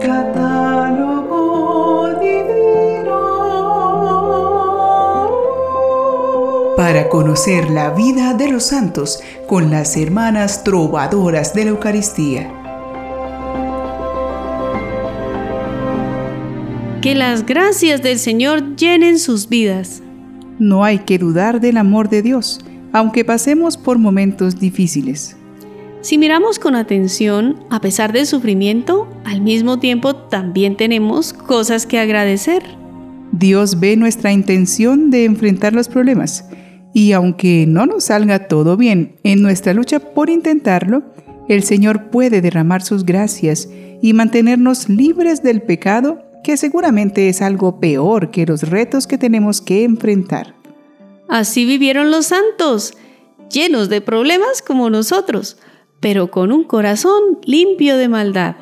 Catálogo divino. Para conocer la vida de los santos con las hermanas trovadoras de la Eucaristía. Que las gracias del Señor llenen sus vidas. No hay que dudar del amor de Dios, aunque pasemos por momentos difíciles. Si miramos con atención, a pesar del sufrimiento, al mismo tiempo también tenemos cosas que agradecer. Dios ve nuestra intención de enfrentar los problemas y aunque no nos salga todo bien en nuestra lucha por intentarlo, el Señor puede derramar sus gracias y mantenernos libres del pecado que seguramente es algo peor que los retos que tenemos que enfrentar. Así vivieron los santos, llenos de problemas como nosotros, pero con un corazón limpio de maldad.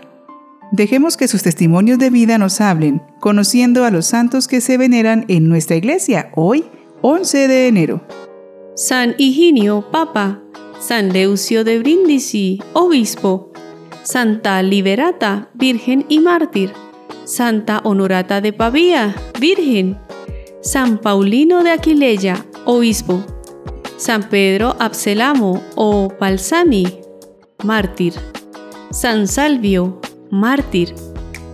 Dejemos que sus testimonios de vida nos hablen, conociendo a los santos que se veneran en nuestra iglesia hoy, 11 de enero. San Higinio, Papa, San Leucio de Brindisi, Obispo, Santa Liberata, Virgen y Mártir, Santa Honorata de Pavía, Virgen, San Paulino de Aquileia, Obispo, San Pedro Abselamo o Palsami, Mártir, San Salvio, Mártir,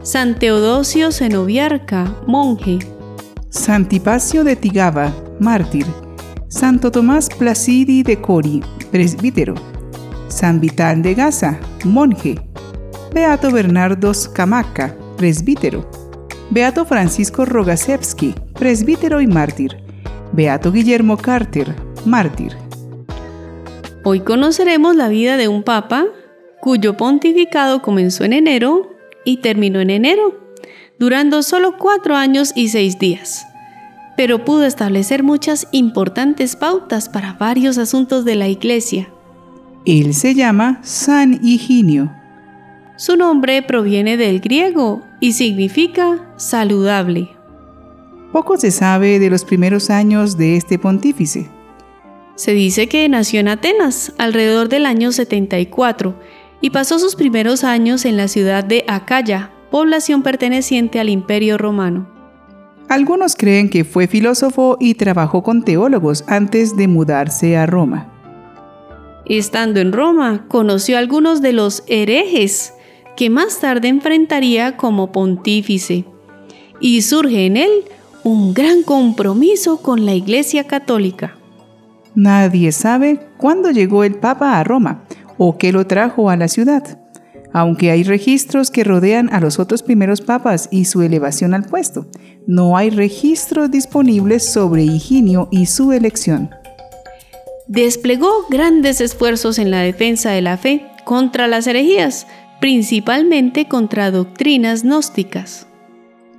San Teodosio Zenobiarca, monje, Santipacio de Tigaba, mártir, Santo Tomás Placidi de Cori, presbítero, San Vital de Gaza, monje, Beato Bernardo Camaca, presbítero. Beato Francisco Rogasevsky, presbítero y mártir. Beato Guillermo Carter, mártir. Hoy conoceremos la vida de un papa cuyo pontificado comenzó en enero y terminó en enero, durando solo cuatro años y seis días, pero pudo establecer muchas importantes pautas para varios asuntos de la Iglesia. Él se llama San Higinio su nombre proviene del griego y significa saludable. Poco se sabe de los primeros años de este pontífice. Se dice que nació en Atenas alrededor del año 74 y pasó sus primeros años en la ciudad de Acaya, población perteneciente al Imperio Romano. Algunos creen que fue filósofo y trabajó con teólogos antes de mudarse a Roma. Estando en Roma, conoció a algunos de los herejes que más tarde enfrentaría como pontífice. Y surge en él un gran compromiso con la Iglesia Católica. Nadie sabe cuándo llegó el Papa a Roma o qué lo trajo a la ciudad, aunque hay registros que rodean a los otros primeros papas y su elevación al puesto. No hay registros disponibles sobre Higinio y su elección. Desplegó grandes esfuerzos en la defensa de la fe contra las herejías, principalmente contra doctrinas gnósticas.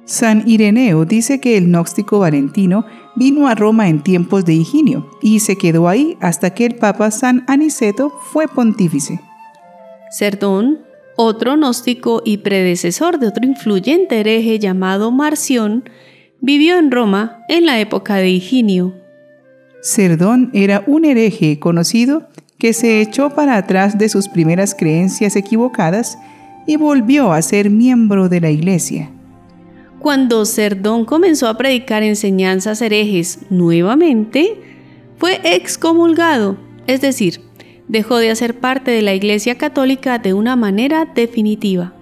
San Ireneo dice que el gnóstico Valentino vino a Roma en tiempos de Higinio y se quedó ahí hasta que el Papa San Aniceto fue pontífice. Cerdón, otro gnóstico y predecesor de otro influyente hereje llamado Marción, vivió en Roma en la época de Higinio. Cerdón era un hereje conocido que se echó para atrás de sus primeras creencias equivocadas y volvió a ser miembro de la Iglesia. Cuando Cerdón comenzó a predicar enseñanzas herejes nuevamente, fue excomulgado, es decir, dejó de hacer parte de la Iglesia Católica de una manera definitiva.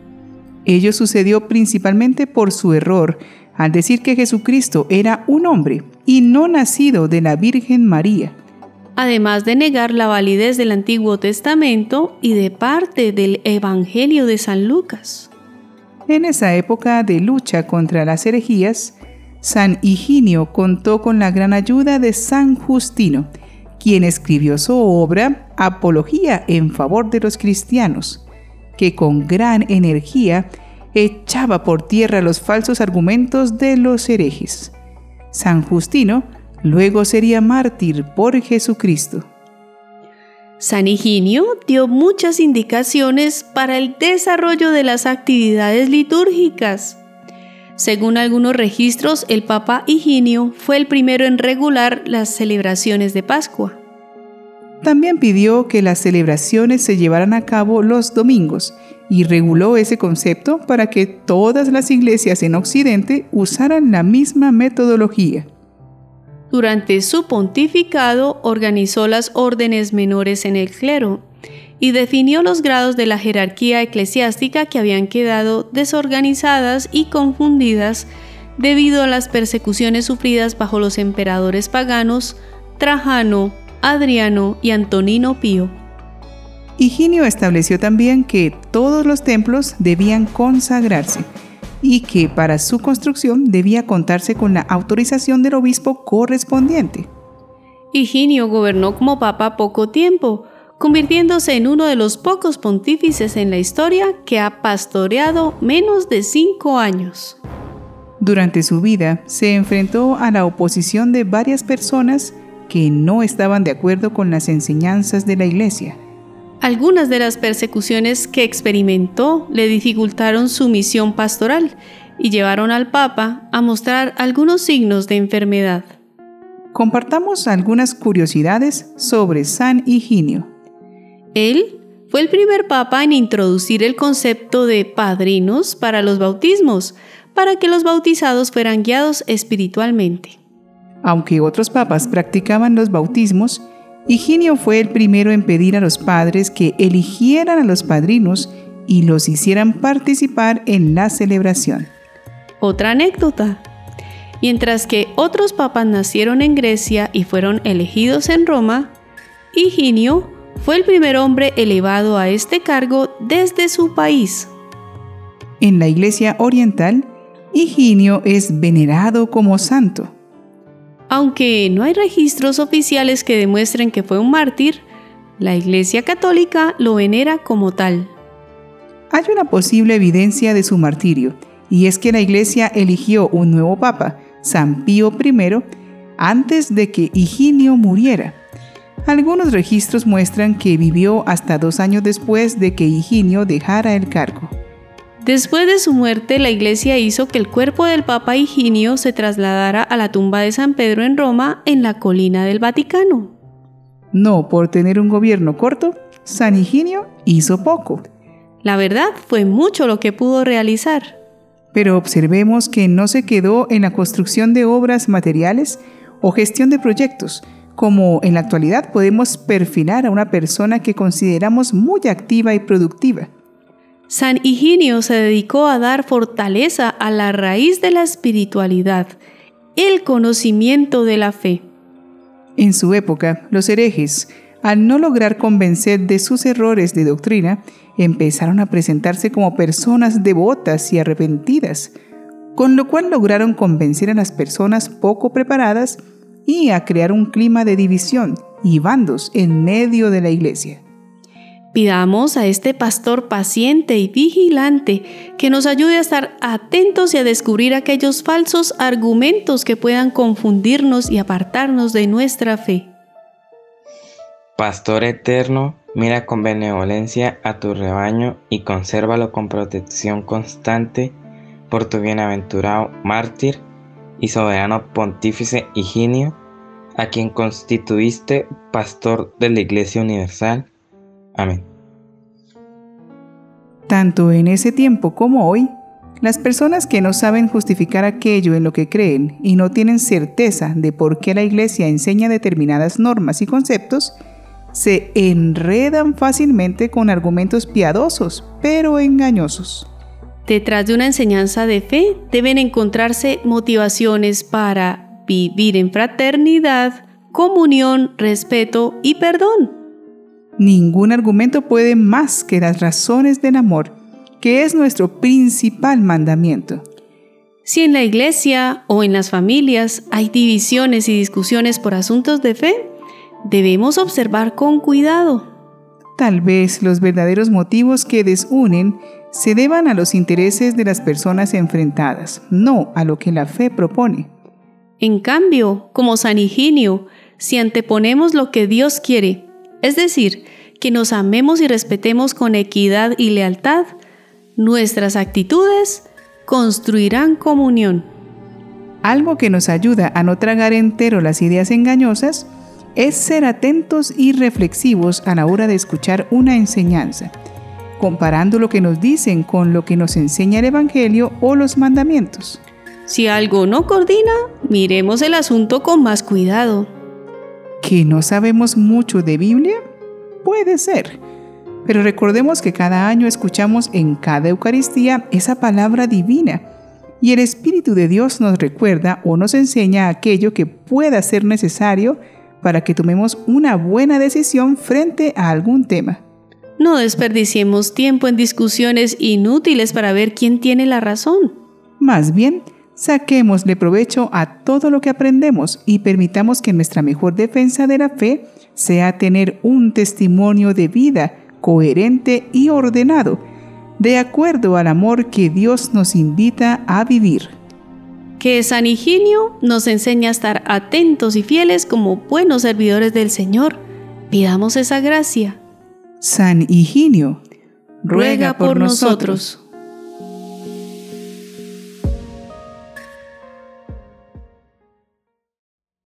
Ello sucedió principalmente por su error al decir que Jesucristo era un hombre y no nacido de la Virgen María además de negar la validez del Antiguo Testamento y de parte del Evangelio de San Lucas. En esa época de lucha contra las herejías, San Higinio contó con la gran ayuda de San Justino, quien escribió su obra Apología en favor de los cristianos, que con gran energía echaba por tierra los falsos argumentos de los herejes. San Justino Luego sería mártir por Jesucristo. San Higinio dio muchas indicaciones para el desarrollo de las actividades litúrgicas. Según algunos registros, el Papa Higinio fue el primero en regular las celebraciones de Pascua. También pidió que las celebraciones se llevaran a cabo los domingos y reguló ese concepto para que todas las iglesias en Occidente usaran la misma metodología. Durante su pontificado organizó las órdenes menores en el clero y definió los grados de la jerarquía eclesiástica que habían quedado desorganizadas y confundidas debido a las persecuciones sufridas bajo los emperadores paganos Trajano, Adriano y Antonino Pío. Higinio estableció también que todos los templos debían consagrarse y que para su construcción debía contarse con la autorización del obispo correspondiente. Higinio gobernó como papa poco tiempo, convirtiéndose en uno de los pocos pontífices en la historia que ha pastoreado menos de cinco años. Durante su vida se enfrentó a la oposición de varias personas que no estaban de acuerdo con las enseñanzas de la Iglesia. Algunas de las persecuciones que experimentó le dificultaron su misión pastoral y llevaron al Papa a mostrar algunos signos de enfermedad. Compartamos algunas curiosidades sobre San Higinio. Él fue el primer papa en introducir el concepto de padrinos para los bautismos, para que los bautizados fueran guiados espiritualmente. Aunque otros papas practicaban los bautismos, Higinio fue el primero en pedir a los padres que eligieran a los padrinos y los hicieran participar en la celebración. Otra anécdota. Mientras que otros papas nacieron en Grecia y fueron elegidos en Roma, Higinio fue el primer hombre elevado a este cargo desde su país. En la Iglesia Oriental, Higinio es venerado como santo. Aunque no hay registros oficiales que demuestren que fue un mártir, la Iglesia Católica lo venera como tal. Hay una posible evidencia de su martirio, y es que la Iglesia eligió un nuevo papa, San Pío I, antes de que Higinio muriera. Algunos registros muestran que vivió hasta dos años después de que Higinio dejara el cargo. Después de su muerte, la iglesia hizo que el cuerpo del Papa Higinio se trasladara a la tumba de San Pedro en Roma, en la colina del Vaticano. No por tener un gobierno corto, San Higinio hizo poco. La verdad fue mucho lo que pudo realizar. Pero observemos que no se quedó en la construcción de obras materiales o gestión de proyectos, como en la actualidad podemos perfilar a una persona que consideramos muy activa y productiva. San Higinio se dedicó a dar fortaleza a la raíz de la espiritualidad, el conocimiento de la fe. En su época, los herejes, al no lograr convencer de sus errores de doctrina, empezaron a presentarse como personas devotas y arrepentidas, con lo cual lograron convencer a las personas poco preparadas y a crear un clima de división y bandos en medio de la iglesia. Pidamos a este pastor paciente y vigilante que nos ayude a estar atentos y a descubrir aquellos falsos argumentos que puedan confundirnos y apartarnos de nuestra fe. Pastor eterno, mira con benevolencia a tu rebaño y consérvalo con protección constante por tu bienaventurado mártir y soberano pontífice Higinio, a quien constituiste pastor de la Iglesia Universal Amén. Tanto en ese tiempo como hoy, las personas que no saben justificar aquello en lo que creen y no tienen certeza de por qué la Iglesia enseña determinadas normas y conceptos, se enredan fácilmente con argumentos piadosos, pero engañosos. Detrás de una enseñanza de fe deben encontrarse motivaciones para vivir en fraternidad, comunión, respeto y perdón. Ningún argumento puede más que las razones del amor, que es nuestro principal mandamiento. Si en la iglesia o en las familias hay divisiones y discusiones por asuntos de fe, debemos observar con cuidado. Tal vez los verdaderos motivos que desunen se deban a los intereses de las personas enfrentadas, no a lo que la fe propone. En cambio, como San Higinio, si anteponemos lo que Dios quiere es decir, que nos amemos y respetemos con equidad y lealtad, nuestras actitudes construirán comunión. Algo que nos ayuda a no tragar entero las ideas engañosas es ser atentos y reflexivos a la hora de escuchar una enseñanza, comparando lo que nos dicen con lo que nos enseña el Evangelio o los mandamientos. Si algo no coordina, miremos el asunto con más cuidado. ¿Que no sabemos mucho de Biblia? Puede ser. Pero recordemos que cada año escuchamos en cada Eucaristía esa palabra divina y el Espíritu de Dios nos recuerda o nos enseña aquello que pueda ser necesario para que tomemos una buena decisión frente a algún tema. No desperdiciemos tiempo en discusiones inútiles para ver quién tiene la razón. Más bien, saquémosle provecho a todo lo que aprendemos y permitamos que nuestra mejor defensa de la fe sea tener un testimonio de vida coherente y ordenado, de acuerdo al amor que Dios nos invita a vivir. Que San Higinio nos enseña a estar atentos y fieles como buenos servidores del Señor. Pidamos esa gracia. San Higinio, Ruega por nosotros.